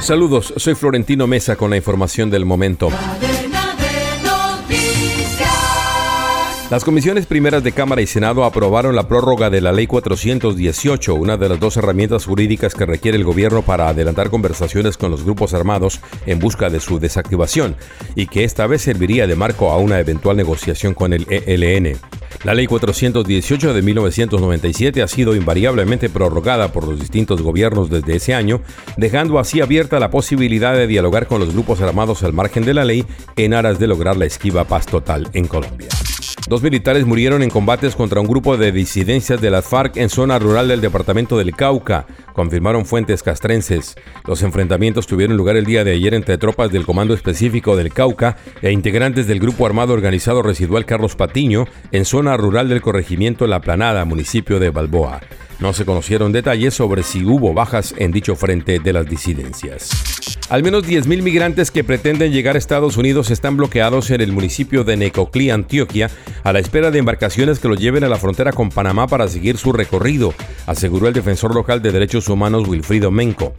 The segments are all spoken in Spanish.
Saludos, soy Florentino Mesa con la información del momento. Las comisiones primeras de Cámara y Senado aprobaron la prórroga de la Ley 418, una de las dos herramientas jurídicas que requiere el gobierno para adelantar conversaciones con los grupos armados en busca de su desactivación, y que esta vez serviría de marco a una eventual negociación con el ELN. La Ley 418 de 1997 ha sido invariablemente prorrogada por los distintos gobiernos desde ese año, dejando así abierta la posibilidad de dialogar con los grupos armados al margen de la ley en aras de lograr la esquiva paz total en Colombia. Dos militares murieron en combates contra un grupo de disidencias de las FARC en zona rural del departamento del Cauca, confirmaron fuentes castrenses. Los enfrentamientos tuvieron lugar el día de ayer entre tropas del Comando Específico del Cauca e integrantes del Grupo Armado Organizado Residual Carlos Patiño en zona rural del corregimiento La Planada, municipio de Balboa. No se conocieron detalles sobre si hubo bajas en dicho frente de las disidencias. Al menos 10.000 migrantes que pretenden llegar a Estados Unidos están bloqueados en el municipio de Necoclí, Antioquia, a la espera de embarcaciones que los lleven a la frontera con Panamá para seguir su recorrido, aseguró el defensor local de derechos humanos Wilfrido Menco.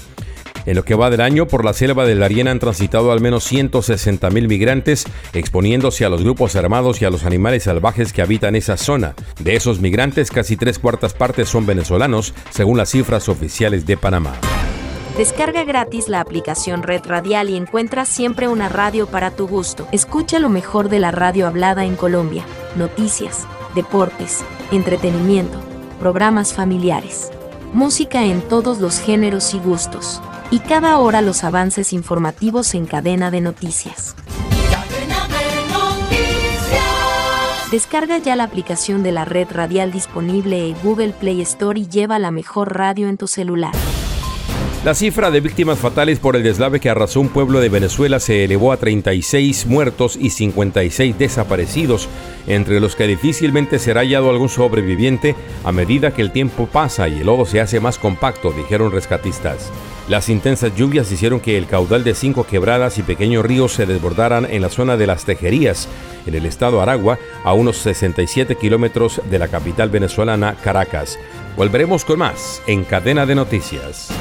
En lo que va del año, por la selva de Darién han transitado al menos 160.000 migrantes, exponiéndose a los grupos armados y a los animales salvajes que habitan esa zona. De esos migrantes, casi tres cuartas partes son venezolanos, según las cifras oficiales de Panamá. Descarga gratis la aplicación Red Radial y encuentra siempre una radio para tu gusto. Escucha lo mejor de la radio hablada en Colombia. Noticias, deportes, entretenimiento, programas familiares, música en todos los géneros y gustos y cada hora los avances informativos en cadena de noticias. Descarga ya la aplicación de la red radial disponible en Google Play Store y lleva la mejor radio en tu celular. La cifra de víctimas fatales por el deslave que arrasó un pueblo de Venezuela se elevó a 36 muertos y 56 desaparecidos, entre los que difícilmente será hallado algún sobreviviente a medida que el tiempo pasa y el lodo se hace más compacto, dijeron rescatistas. Las intensas lluvias hicieron que el caudal de cinco quebradas y pequeños ríos se desbordaran en la zona de las Tejerías, en el estado Aragua, a unos 67 kilómetros de la capital venezolana, Caracas. Volveremos con más en Cadena de Noticias.